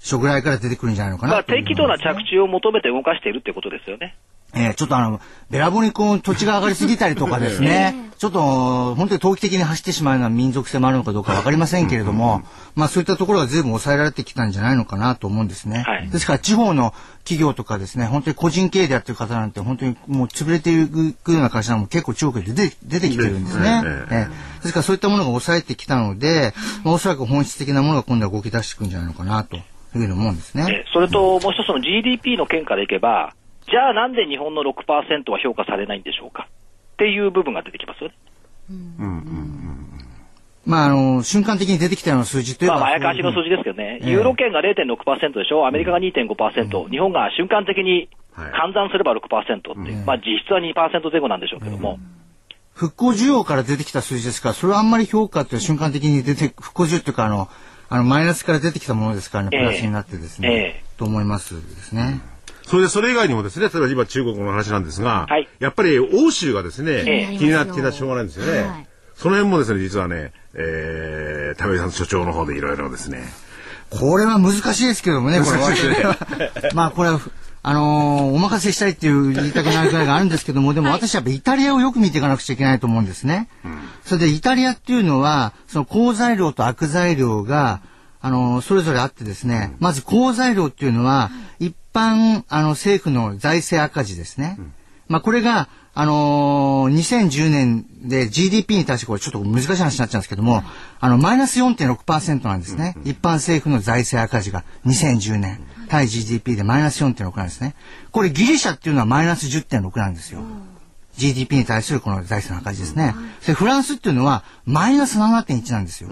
初ぐらいから出てくるんじゃないのかな、まあ、適度な着地を求めて動かしているってことですよね。えー、ちょっとあの、べらぼうにこう土地が上がりすぎたりとかですね、ちょっと本当に投機的に走ってしまうような民族性もあるのかどうかわかりませんけれども、まあそういったところが随分抑えられてきたんじゃないのかなと思うんですね。はい、ですから地方の企業とかですね、本当に個人経営でやってる方なんて本当にもう潰れていくような会社も結構中国で出て出てきてるんですね。えー、ですからそういったものが抑えてきたので、まあ、おそらく本質的なものが今度は動き出してくるんじゃないのかなというふうに思うんですね。それともう一つの GDP の件からいけば、じゃあなんで日本の6%は評価されないんでしょうか？っていう部分が出てきますよね。うんうんうんまあ、あの、瞬間的に出てきたような数字というのは。まあ、あやかしの数字ですけどね。ユーロ圏が0.6%でしょ、アメリカが2.5%、うん、日本が瞬間的に換算すれば6%って、はい、まあ、実質は2%前後なんでしょうけども。うん。復興需要から出てきた数字ですか？ら、それはあんまり評価って瞬間的に出て、復興需要っていうか、あの、あの、マイナスから出てきたものですからね、プラスになってですね、えー、と思いますですね。それで、それ以外にもですね、例えば今中国の話なんですが、はい、やっぱり欧州がですね、えー、気になって気になってしょうがないんですよね。はい、その辺もですね、実はね、えー、田部さん所長の方でいろいろですね。これは難しいですけどもね、これは。まあ、これは、あのー、お任せしたいっていう言いたくなるくらいがあるんですけども、でも私はやっぱイタリアをよく見ていかなくちゃいけないと思うんですね。うん、それでイタリアっていうのは、その好材料と悪材料が、あのー、それぞれあってですね、まず好材料っていうのは、一般、あの、政府の財政赤字ですね。うん、まあ、これが、あのー、2010年で GDP に対してこれちょっと難しい話になっちゃうんですけども、あの、マイナス4.6%なんですね。一般政府の財政赤字が2010年、対 GDP でマイナス4.6なんですね。これギリシャっていうのはマイナス10.6なんですよ。GDP に対するこの財政の赤字ですね。で、フランスっていうのはマイナス7.1なんですよ。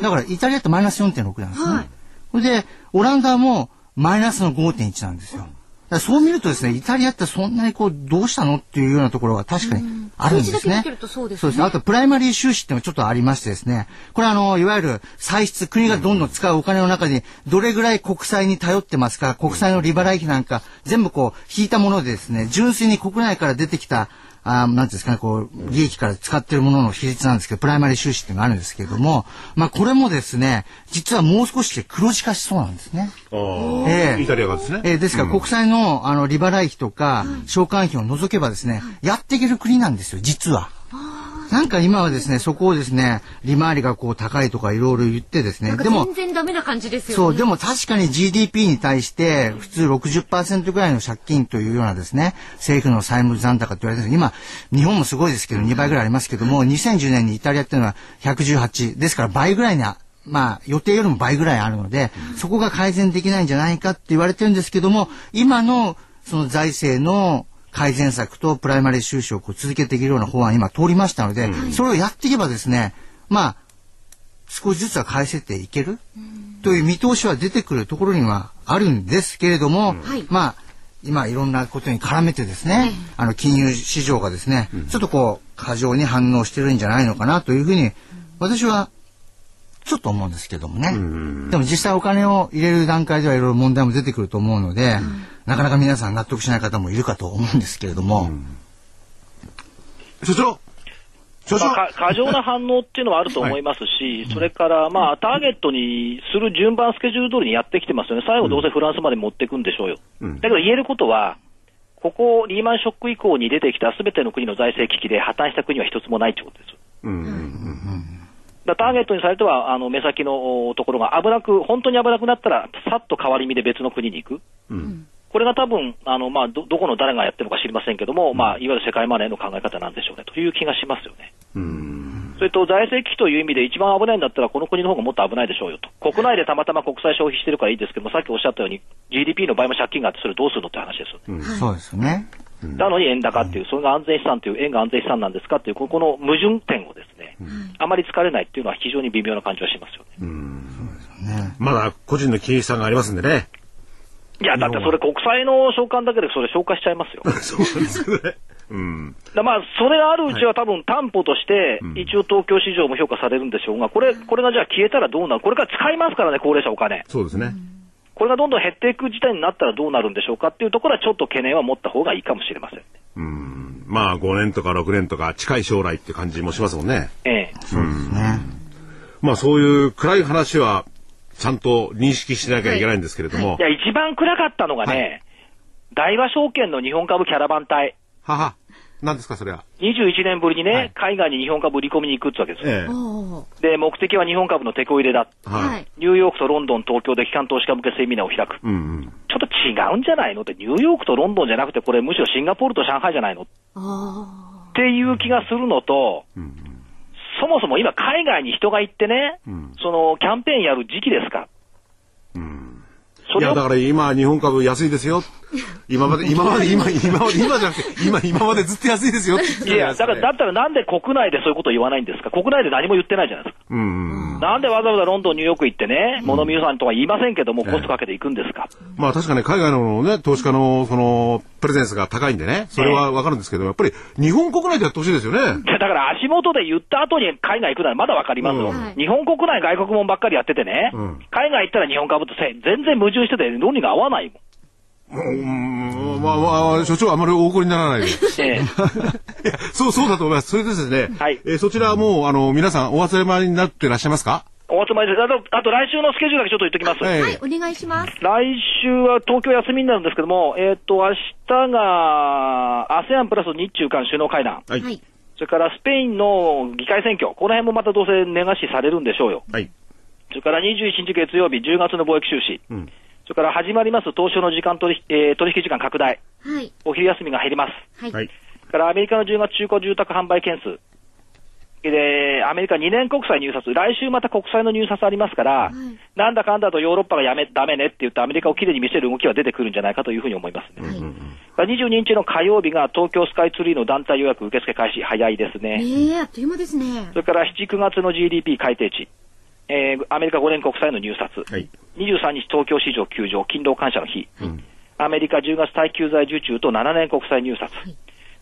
だからイタリアってマイナス4.6なんですね。それで、オランダもマイナスの5.1なんですよ。そう見るとですね、イタリアってそんなにこう、どうしたのっていうようなところが確かにあるんですね。そうですね。すね。あと、プライマリー収支っていうのがちょっとありましてですね、これあの、いわゆる歳出、国がどんどん使うお金の中に、どれぐらい国債に頼ってますか、国債の利払い費なんか、全部こう、引いたものでですね、純粋に国内から出てきたあなんですかね、こう、利益から使っているものの比率なんですけど、プライマリー収支っていうのがあるんですけれども、まあ、これもですね、実はもう少しで黒字化しそうなんですね。ええイタリアがですね。えー、ですから国債の、あの、利払い費とか、償還費を除けばですね、やっていける国なんですよ、実は。なんか今はですね、そこをですね、利回りがこう高いとかいろいろ言ってですね、でも、全然ダメな感じですよ、ね、そう、でも確かに GDP に対して普通60%ぐらいの借金というようなですね、政府の債務残高と言われて今、日本もすごいですけど、2倍ぐらいありますけども、2010年にイタリアっていうのは118、ですから倍ぐらいなまあ、予定よりも倍ぐらいあるので、そこが改善できないんじゃないかって言われてるんですけども、今のその財政の改善策とプライマリー収支をこう続けていけるような法案今通りましたので、うん、それをやっていけばですね、まあ、少しずつは返せていける、という見通しは出てくるところにはあるんですけれども、うん、まあ、今いろんなことに絡めてですね、あの金融市場がですね、ちょっとこう過剰に反応してるんじゃないのかなというふうに私はちょっと思うんですけどもね。でも実際お金を入れる段階ではいろいろ問題も出てくると思うので、うん、なかなか皆さん納得しない方もいるかと思うんですけれども。所長まあ、過剰な反応っていうのはあると思いますし、はい、それから、まあ、ターゲットにする順番、スケジュール通りにやってきてますよね、最後、どうせフランスまで持っていくんでしょうよ。うん、だけど言えることは、ここ、リーマンショック以降に出てきたすべての国の財政危機で破綻した国は一つもないということです。うんうんうんだターゲットにされては、あの目先のところが危なく、本当に危なくなったら、さっと変わり身で別の国に行く。うんこれが多分あのまあど、どこの誰がやってるのか知りませんけども、うん、まあ、いわゆる世界マネーの考え方なんでしょうねという気がしますよね。それと財政危機という意味で一番危ないんだったら、この国の方がもっと危ないでしょうよと、国内でたまたま国債消費してるからいいですけども、さっきおっしゃったように、GDP の倍も借金があって、それどうするのって話ですよね。うん、そうですね。なのに円高っていう、それが安全資産という、円が安全資産なんですかっていう、ここの矛盾点をですね、あまり疲れないっていうのは非常に微妙な感じはしますよね。まだ個人の金融資産がありますんでね。いや、だってそれ国債の償還だけでそれ消化しちゃいますよ。そうですね。うん、だまあ、それがあるうちは多分担保として、一応東京市場も評価されるんでしょうが、これ、これがじゃあ消えたらどうなる？これから使いますからね、高齢者お金。そうですね。これがどんどん減っていく事態になったらどうなるんでしょうかっていうところはちょっと懸念は持った方がいいかもしれません。うんまあ5年とか6年とか近い将来って感じもしますもんね。ええ。そうですね。まあそういう暗い話はちゃんと認識しなきゃいけないんですけれども。はい、いや、一番暗かったのがね、はい、大和証券の日本株キャラバン隊。はは。何ですか、それは？21年ぶりにね、はい、海外に日本株売り込みに行くってわけですよ。ええ、で、目的は日本株の手こ入れだ。はい、ニューヨークとロンドン、東京で機関投資家向けセミナーを開く。うんうん、ちょっと違うんじゃないのって、ニューヨークとロンドンじゃなくて、これむしろシンガポールと上海じゃないのっていう気がするのと、うんうん、そもそも今海外に人が行ってね、うん、そのキャンペーンやる時期ですか。いや、だから今、日本株安いですよ。今まで、今まで、今、今まで、今じゃなくて、今、今までずっと安いですよいや、だから、だったらなんで国内でそういうことを言わないんですか？国内で何も言ってないじゃないですか。うん。なんでわざわざロンドン、ニューヨーク行ってね、物見予算とは言いませんけども、コストかけていくんですか？まあ確かに海外のね、投資家の、その、プレゼンスが高いんでね、それはわかるんですけど、やっぱり日本国内でやってほしいですよね。だから足元で言った後に海外行くならまだわかりますよ。日本国内外国もばっかりやっててね、海外行ったら日本株と全然矛盾してて論理が合わないもん。うん、まあまあ、所長あまりお怒りにならないで。ええ、そう、そうだと思います。それですね。はい。えー、そちらはもう、あの、皆さんお集まりになってらっしゃいますか？お集まりです。あと、あと来週のスケジュールだけちょっと言っておきます。はい、はい、お願いします。来週は東京休みになるんですけども、えっ、ー、と、明日が ASEAN プラス日中間首脳会談。はい。それからスペインの議会選挙。この辺もまたどうせ根がしされるんでしょうよ。はい。それから21日月曜日、10月の貿易収支。うん。それから始まります東証の時間取引、えー、取引時間拡大。はい。お昼休みが減ります。はい。からアメリカの10月中古住宅販売件数。で、アメリカ2年国債入札、来週また国債の入札ありますから、なんだかんだとヨーロッパがやめ、ダメねって言ってアメリカをきれいに見せる動きは出てくるんじゃないかというふうに思いますね。から22日の火曜日が東京スカイツリーの団体予約受付開始、早いですね。ええあっという間ですね。それから7、9月の GDP 改定値、えーアメリカ5年国債の入札、はい23日東京市場休場、勤労感謝の日、アメリカ10月耐久財受注と7年国債入札。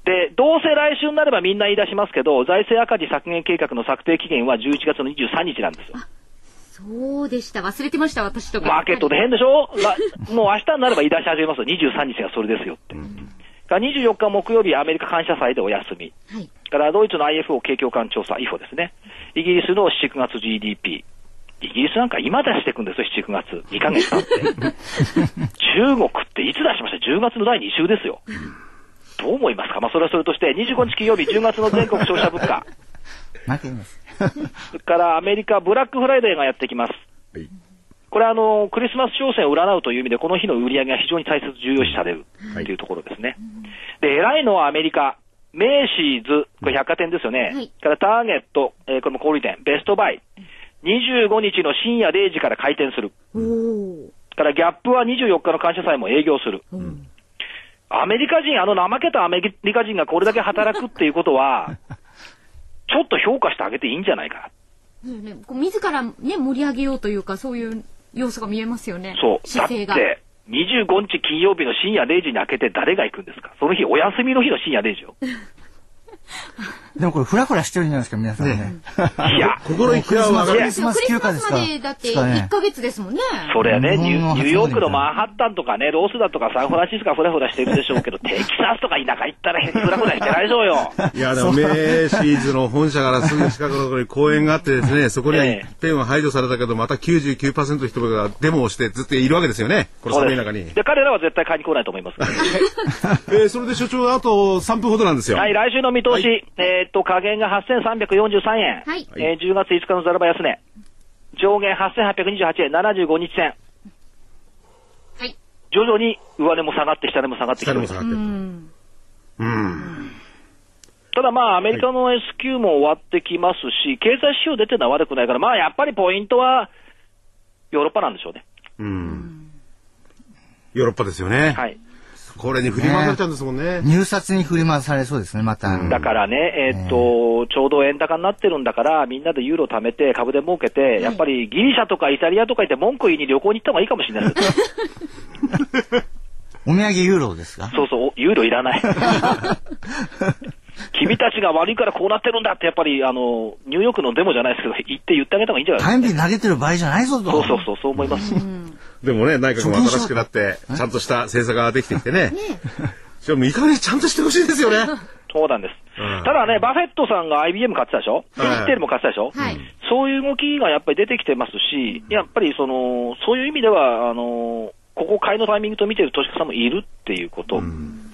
で、どうせ来週になればみんな言い出しますけど、財政赤字削減計画の策定期限は11月の23日なんですよ。そうでした。忘れてました、私とか。マーケットで変でしょ？らもう明日になれば言い出し始めますよ。23日がそれですよって。から24日木曜日、アメリカ感謝祭でお休み。はい。からドイツの IFO 景況感調査、IFO ですね。イギリスの7、9月 GDP。イギリスなんか今出していくんですよ、7、9月。2ヶ月経って。中国っていつ出しました ?10 月の第2週ですよ。どう思いますか？まあ、それはそれとして、25日金曜日、10月の全国消費者物価。負けます。それからアメリカ、ブラックフライデーがやってきます。はいこれはあの、クリスマス商戦を占うという意味で、この日の売り上げが非常に大切、重要視されるとはいいうところですね。で、偉いのはアメリカ、メーシーズ、これ百貨店ですよね。はいからターゲット、えーこれも小売店、ベストバイ。25日の深夜0時から開店する。からギャップは24日の感謝祭も営業する。アメリカ人、あの怠けたアメリカ人がこれだけ働くっていうことは、ちょっと評価してあげていいんじゃないかな。自らね、盛り上げようというか、そういう要素が見えますよね。そう。だっ姿勢が。て、25日金曜日の深夜0時に開けて誰が行くんですか？その日、お休みの日の深夜0時よ。でもこれフラフラしてるんじゃないですか、皆さんね。いや、心意気は分かるクリスマス休暇ですかスまでだってですかね1ヶ月ですもんね。それはね、ニュニューヨークのマンハッタンとかね、ロースだとかサンフランシスコはフラフラしてるでしょうけど、テキサスとか田舎行ったらフラフラしてないでしょうよ。いや、でも、メーシーズの本社からすぐ近くのところに公園があってですね、そこにはええ一点は排除されたけど、また99%の人がデモをしてずっといるわけですよね。この寒い中に。で、彼らは絶対買いに来ないと思います。えーそれで所長、あと3分ほどなんですよ。はい、来週の見通し、はいえーっと、下限が8343円。はいえー10月5日のザラバ安値。上限8828円、75日線。はい。徐々に上値も下がって、下値も下がってきております下でも下がってる。うん。うん。ただまあ、アメリカの S q も終わってきますし、経済指標出てるのは悪くないから、まあ、やっぱりポイントは、ヨーロッパなんでしょうね。うん。ヨーロッパですよね。はい。これに振り回されちゃうんですもんね。入札に振り回されそうですね、また。だからね、えーっと、ちょうど円高になってるんだから、みんなでユーロ貯めて、株で儲けて、やっぱりギリシャとかイタリアとか行って文句言いに旅行に行った方がいいかもしれないです。お土産ユーロですか？そうそう、ユーロいらない。君たちが悪いからこうなってるんだって、やっぱり、あの、ニューヨークのデモじゃないですけど、言って言ってあげた方がいいんじゃないですか？タイムリー投げてる場合じゃないぞと。そうそうそう、そう思います。でもね、内閣も新しくなって、ちゃんとした政策ができてきてね。しかもいい加減ちゃんとしてほしいですよね。そうなんです。うんただね、バフェットさんが IBM 買ってたでしょ？はいインテルも買ってたでしょ？はい。そういう動きがやっぱり出てきてますし、やっぱりその、そういう意味では、あの、ここ買いのタイミングと見てる投資家さんもいるっていうこと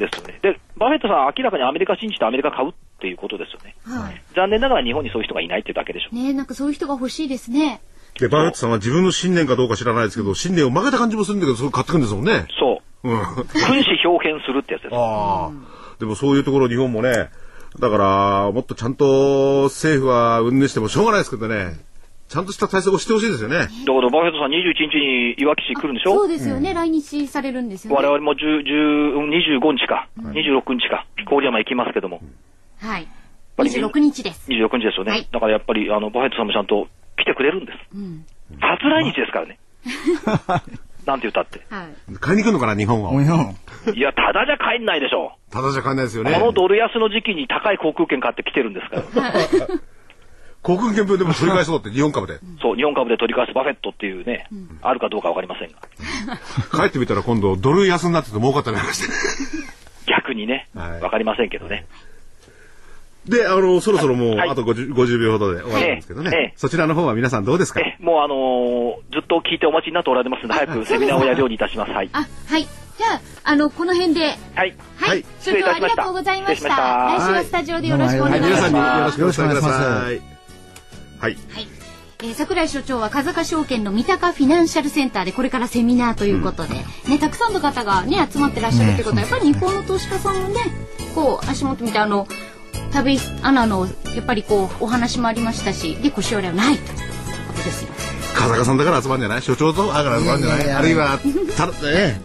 ですよね。で、バフェットさんは明らかにアメリカ信じてアメリカ買うっていうことですよね。はい。残念ながら日本にそういう人がいないっていうだけでしょ。ねなんかそういう人が欲しいですね。で、バーレットさんは自分の信念かどうか知らないですけど、信念を曲げた感じもするんだけど、それ買ってくんですもんね。そう。うん。君子表現するってやつです。ああ。でもそういうところ日本もね、だから、もっとちゃんと政府は運営してもしょうがないですけどね、ちゃんとした対策をしてほしいですよね。だからバフェットさん21日にいわき市来るんでしょ？そうですよね。来日されるんですよね。我々も10 10 25日か、26日か、郡山行きますけども、はい。ぱり26日です。26日ですよね。はいだからやっぱり、あの、バフェットさんもちゃんと来てくれるんです。うん。初来日ですからね。なんて言ったって。はい。買いに来るのかな、日本を。おいや、ただじゃ帰んないでしょ。ただじゃ買えないですよね。このドル安の時期に高い航空券買って来てるんですから。航空券分でも取り返そうって、日本株で。そう、日本株で取り返すバフェットっていうね、あるかどうかわかりませんが。帰ってみたら今度ドル安になってて儲かったりなんかして。逆にね、わ、はいかりませんけどね。で、あの、そろそろもう、はいあと 50, 50秒ほどで終わるんですけどね。ええええそちらの方は皆さんどうですか？え、もうあのーずっと聞いてお待ちになっておられますので、早くセミナーをやるようにいたします。はい。あ、はい。じゃあ、あの、この辺で。はい。はい。はい所長ありがとうございました。失礼しました来週はスタジオでよろしくお願いします。はい、皆さんによろしくお伝えくだよろしくお願さい。はい。はい。えー、桜井所長は風賀証券の三鷹フィナンシャルセンターでこれからセミナーということで、ね、たくさんの方がね、集まってらっしゃるってことは、やっぱり日本の投資家さんもね、こう足元見てあの田部井アナのやっぱりこうお話もありましたしで腰折れはないということですよ。風間さんだから集まるんじゃない？所長とだから集まるんじゃない？いやいやいやあるいはたね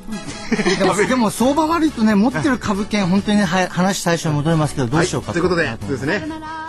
でもでも相場悪いとね持ってる株券本当にねは話最初に戻りますけどどうしようかと。い。うことでですね。さよなら